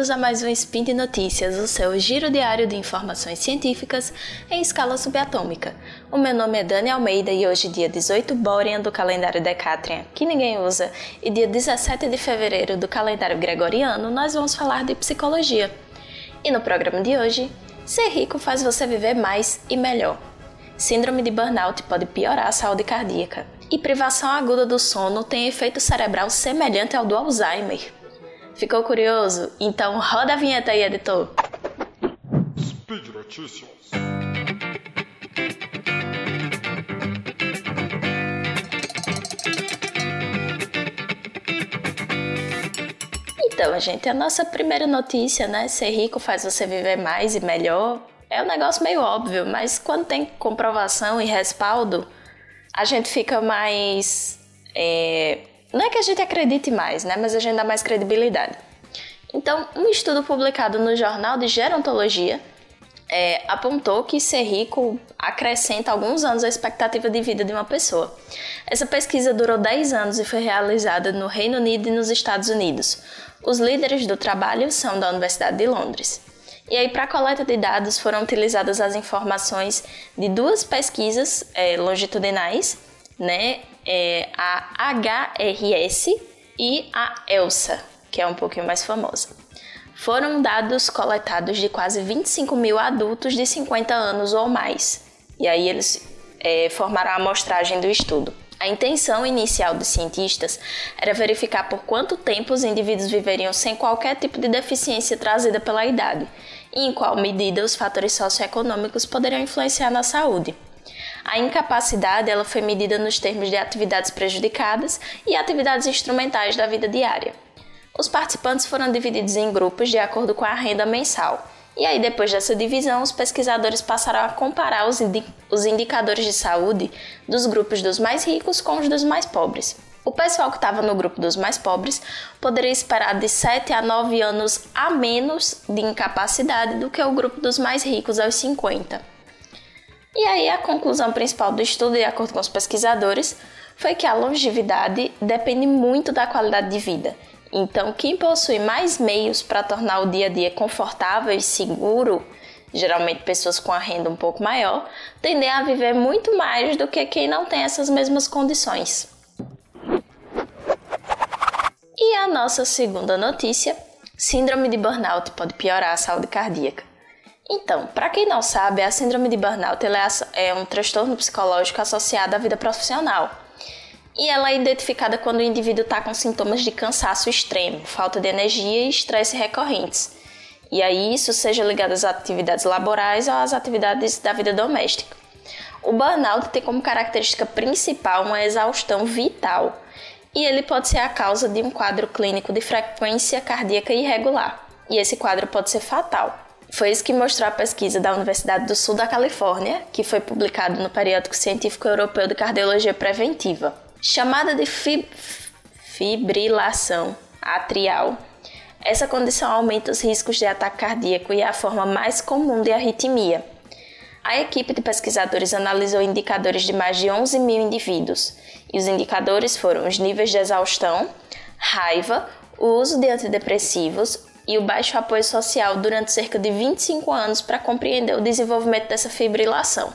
bem-vindos a mais um Spin de Notícias, o seu giro diário de informações científicas em escala subatômica. O meu nome é Dani Almeida e hoje, dia 18 Borean do calendário Decatrian, que ninguém usa, e dia 17 de fevereiro do calendário Gregoriano, nós vamos falar de psicologia. E no programa de hoje, ser rico faz você viver mais e melhor. Síndrome de burnout pode piorar a saúde cardíaca. E privação aguda do sono tem efeito cerebral semelhante ao do Alzheimer. Ficou curioso? Então roda a vinheta aí, editor. Speed Notícias. Então, gente, a nossa primeira notícia, né? Ser rico faz você viver mais e melhor. É um negócio meio óbvio, mas quando tem comprovação e respaldo, a gente fica mais é, não é que a gente acredite mais, né? Mas a gente dá mais credibilidade. Então, um estudo publicado no Jornal de Gerontologia é, apontou que ser rico acrescenta alguns anos a expectativa de vida de uma pessoa. Essa pesquisa durou 10 anos e foi realizada no Reino Unido e nos Estados Unidos. Os líderes do trabalho são da Universidade de Londres. E aí, para a coleta de dados, foram utilizadas as informações de duas pesquisas é, longitudinais, né, é a HRS e a ELSA, que é um pouquinho mais famosa. Foram dados coletados de quase 25 mil adultos de 50 anos ou mais. E aí eles é, formaram a amostragem do estudo. A intenção inicial dos cientistas era verificar por quanto tempo os indivíduos viveriam sem qualquer tipo de deficiência trazida pela idade e em qual medida os fatores socioeconômicos poderiam influenciar na saúde. A incapacidade ela foi medida nos termos de atividades prejudicadas e atividades instrumentais da vida diária. Os participantes foram divididos em grupos de acordo com a renda mensal. E aí, depois dessa divisão, os pesquisadores passaram a comparar os, indi os indicadores de saúde dos grupos dos mais ricos com os dos mais pobres. O pessoal que estava no grupo dos mais pobres poderia esperar de 7 a 9 anos a menos de incapacidade do que o grupo dos mais ricos aos 50. E aí a conclusão principal do estudo, de acordo com os pesquisadores, foi que a longevidade depende muito da qualidade de vida. Então, quem possui mais meios para tornar o dia a dia confortável e seguro, geralmente pessoas com a renda um pouco maior, tendem a viver muito mais do que quem não tem essas mesmas condições. E a nossa segunda notícia: Síndrome de burnout pode piorar a saúde cardíaca. Então, para quem não sabe, a síndrome de burnout é, é um transtorno psicológico associado à vida profissional. E ela é identificada quando o indivíduo está com sintomas de cansaço extremo, falta de energia e estresse recorrentes. E aí isso seja ligado às atividades laborais ou às atividades da vida doméstica. O burnout tem como característica principal uma exaustão vital, e ele pode ser a causa de um quadro clínico de frequência cardíaca irregular. E esse quadro pode ser fatal. Foi isso que mostrou a pesquisa da Universidade do Sul da Califórnia, que foi publicado no Periódico Científico Europeu de Cardiologia Preventiva. Chamada de fib fibrilação atrial, essa condição aumenta os riscos de ataque cardíaco e é a forma mais comum de arritmia. A equipe de pesquisadores analisou indicadores de mais de 11 mil indivíduos, e os indicadores foram os níveis de exaustão, raiva, o uso de antidepressivos, e o baixo apoio social durante cerca de 25 anos para compreender o desenvolvimento dessa fibrilação.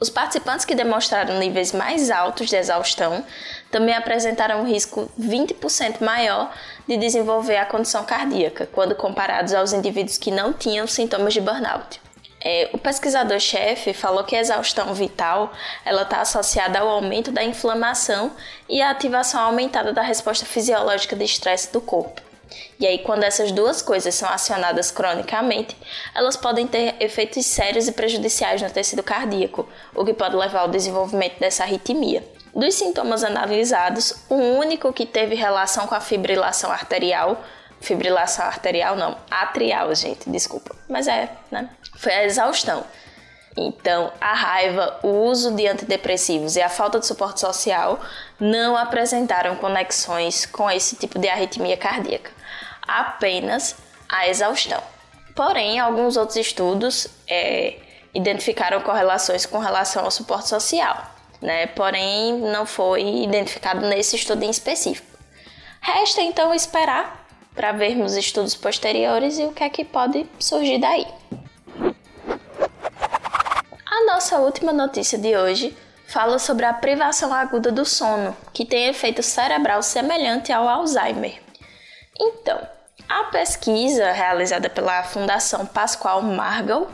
Os participantes que demonstraram níveis mais altos de exaustão também apresentaram um risco 20% maior de desenvolver a condição cardíaca, quando comparados aos indivíduos que não tinham sintomas de burnout. É, o pesquisador-chefe falou que a exaustão vital está associada ao aumento da inflamação e à ativação aumentada da resposta fisiológica de estresse do corpo. E aí, quando essas duas coisas são acionadas cronicamente, elas podem ter efeitos sérios e prejudiciais no tecido cardíaco, o que pode levar ao desenvolvimento dessa arritmia. Dos sintomas analisados, o único que teve relação com a fibrilação arterial, fibrilação arterial não, atrial, gente, desculpa, mas é, né? Foi a exaustão. Então, a raiva, o uso de antidepressivos e a falta de suporte social não apresentaram conexões com esse tipo de arritmia cardíaca apenas a exaustão. Porém, alguns outros estudos é, identificaram correlações com relação ao suporte social, né? porém não foi identificado nesse estudo em específico. Resta então esperar para vermos estudos posteriores e o que é que pode surgir daí. A nossa última notícia de hoje fala sobre a privação aguda do sono, que tem efeito cerebral semelhante ao Alzheimer. Então, a pesquisa realizada pela Fundação Pascoal Margall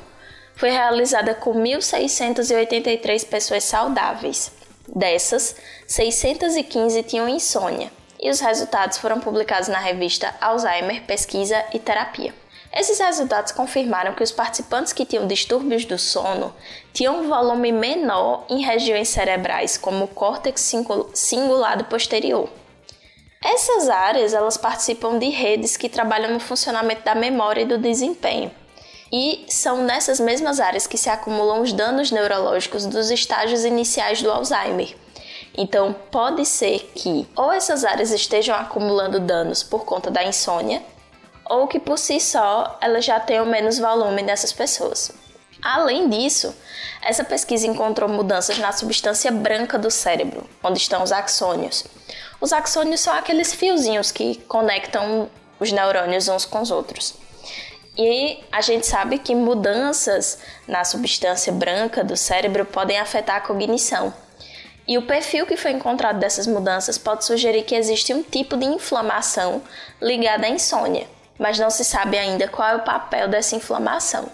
foi realizada com 1.683 pessoas saudáveis. Dessas, 615 tinham insônia, e os resultados foram publicados na revista Alzheimer Pesquisa e Terapia. Esses resultados confirmaram que os participantes que tinham distúrbios do sono tinham um volume menor em regiões cerebrais, como o córtex cingulado posterior. Essas áreas elas participam de redes que trabalham no funcionamento da memória e do desempenho. E são nessas mesmas áreas que se acumulam os danos neurológicos dos estágios iniciais do Alzheimer. Então, pode ser que ou essas áreas estejam acumulando danos por conta da insônia, ou que por si só elas já tenham menos volume nessas pessoas. Além disso, essa pesquisa encontrou mudanças na substância branca do cérebro, onde estão os axônios. Os axônios são aqueles fiozinhos que conectam os neurônios uns com os outros. E a gente sabe que mudanças na substância branca do cérebro podem afetar a cognição. E o perfil que foi encontrado dessas mudanças pode sugerir que existe um tipo de inflamação ligada à insônia, mas não se sabe ainda qual é o papel dessa inflamação.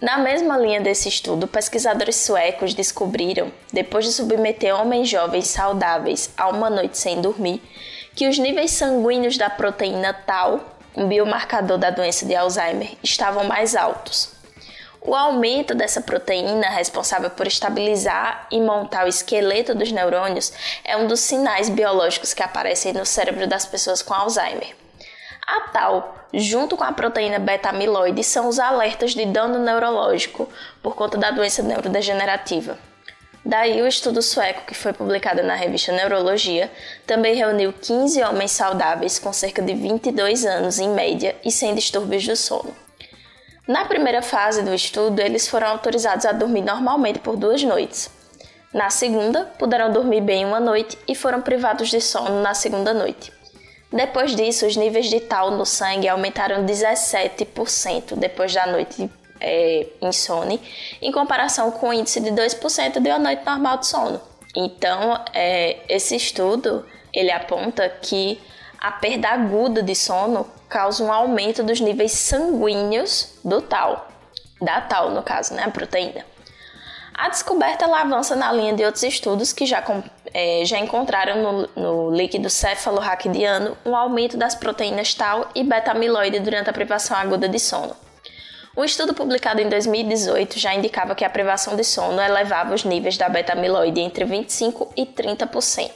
Na mesma linha desse estudo, pesquisadores suecos descobriram, depois de submeter homens jovens saudáveis a uma noite sem dormir, que os níveis sanguíneos da proteína Tau, um biomarcador da doença de Alzheimer, estavam mais altos. O aumento dessa proteína, responsável por estabilizar e montar o esqueleto dos neurônios, é um dos sinais biológicos que aparecem no cérebro das pessoas com Alzheimer. A tal, junto com a proteína beta-amiloide, são os alertas de dano neurológico por conta da doença neurodegenerativa. Daí, o estudo sueco, que foi publicado na revista Neurologia, também reuniu 15 homens saudáveis com cerca de 22 anos em média e sem distúrbios do sono. Na primeira fase do estudo, eles foram autorizados a dormir normalmente por duas noites. Na segunda, puderam dormir bem uma noite e foram privados de sono na segunda noite. Depois disso, os níveis de tal no sangue aumentaram 17% depois da noite é, insone, em comparação com o índice de 2% de uma noite normal de sono. Então, é, esse estudo ele aponta que a perda aguda de sono causa um aumento dos níveis sanguíneos do tal, da tal no caso, né, a proteína. A descoberta ela avança na linha de outros estudos que já, é, já encontraram no, no líquido cefalorraquidiano um aumento das proteínas tal e beta-amiloide durante a privação aguda de sono. Um estudo publicado em 2018 já indicava que a privação de sono elevava os níveis da beta-amiloide entre 25% e 30%.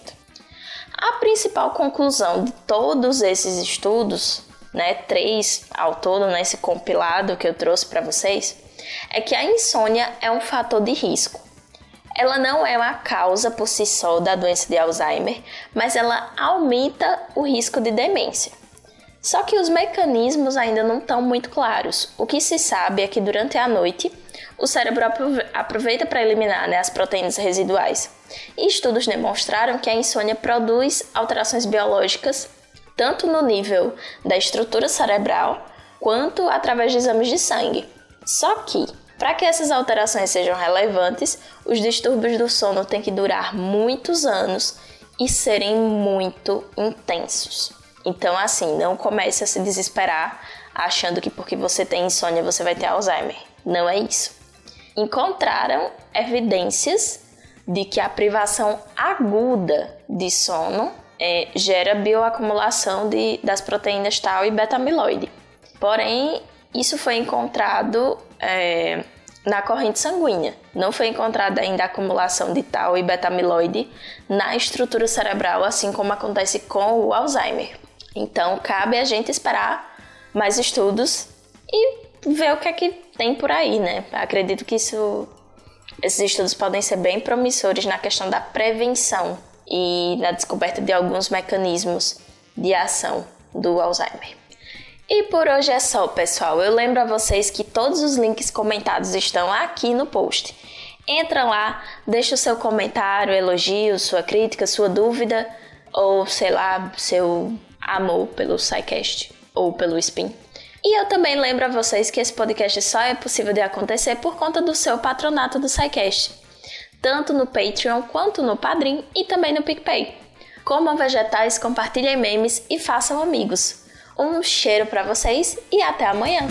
A principal conclusão de todos esses estudos, né, três ao todo nesse compilado que eu trouxe para vocês, é que a insônia é um fator de risco. Ela não é uma causa por si só da doença de Alzheimer, mas ela aumenta o risco de demência. Só que os mecanismos ainda não estão muito claros. O que se sabe é que durante a noite o cérebro aproveita para eliminar né, as proteínas residuais. E estudos demonstraram que a insônia produz alterações biológicas tanto no nível da estrutura cerebral quanto através de exames de sangue. Só que, para que essas alterações sejam relevantes, os distúrbios do sono têm que durar muitos anos e serem muito intensos. Então, assim, não comece a se desesperar achando que porque você tem insônia você vai ter Alzheimer. Não é isso. Encontraram evidências de que a privação aguda de sono é, gera bioacumulação de, das proteínas tal e beta-amiloide. Porém, isso foi encontrado é, na corrente sanguínea. Não foi encontrada ainda a acumulação de tal e beta-amiloide na estrutura cerebral, assim como acontece com o Alzheimer. Então, cabe a gente esperar mais estudos e ver o que é que tem por aí, né? Acredito que isso, esses estudos podem ser bem promissores na questão da prevenção e na descoberta de alguns mecanismos de ação do Alzheimer. E por hoje é só, pessoal. Eu lembro a vocês que todos os links comentados estão aqui no post. Entra lá, deixa o seu comentário, elogio, sua crítica, sua dúvida ou sei lá, seu amor pelo SciCast ou pelo Spin. E eu também lembro a vocês que esse podcast só é possível de acontecer por conta do seu patronato do SciCast, tanto no Patreon quanto no Padrim e também no PicPay. Comam vegetais, compartilhem memes e façam amigos. Um cheiro para vocês e até amanhã!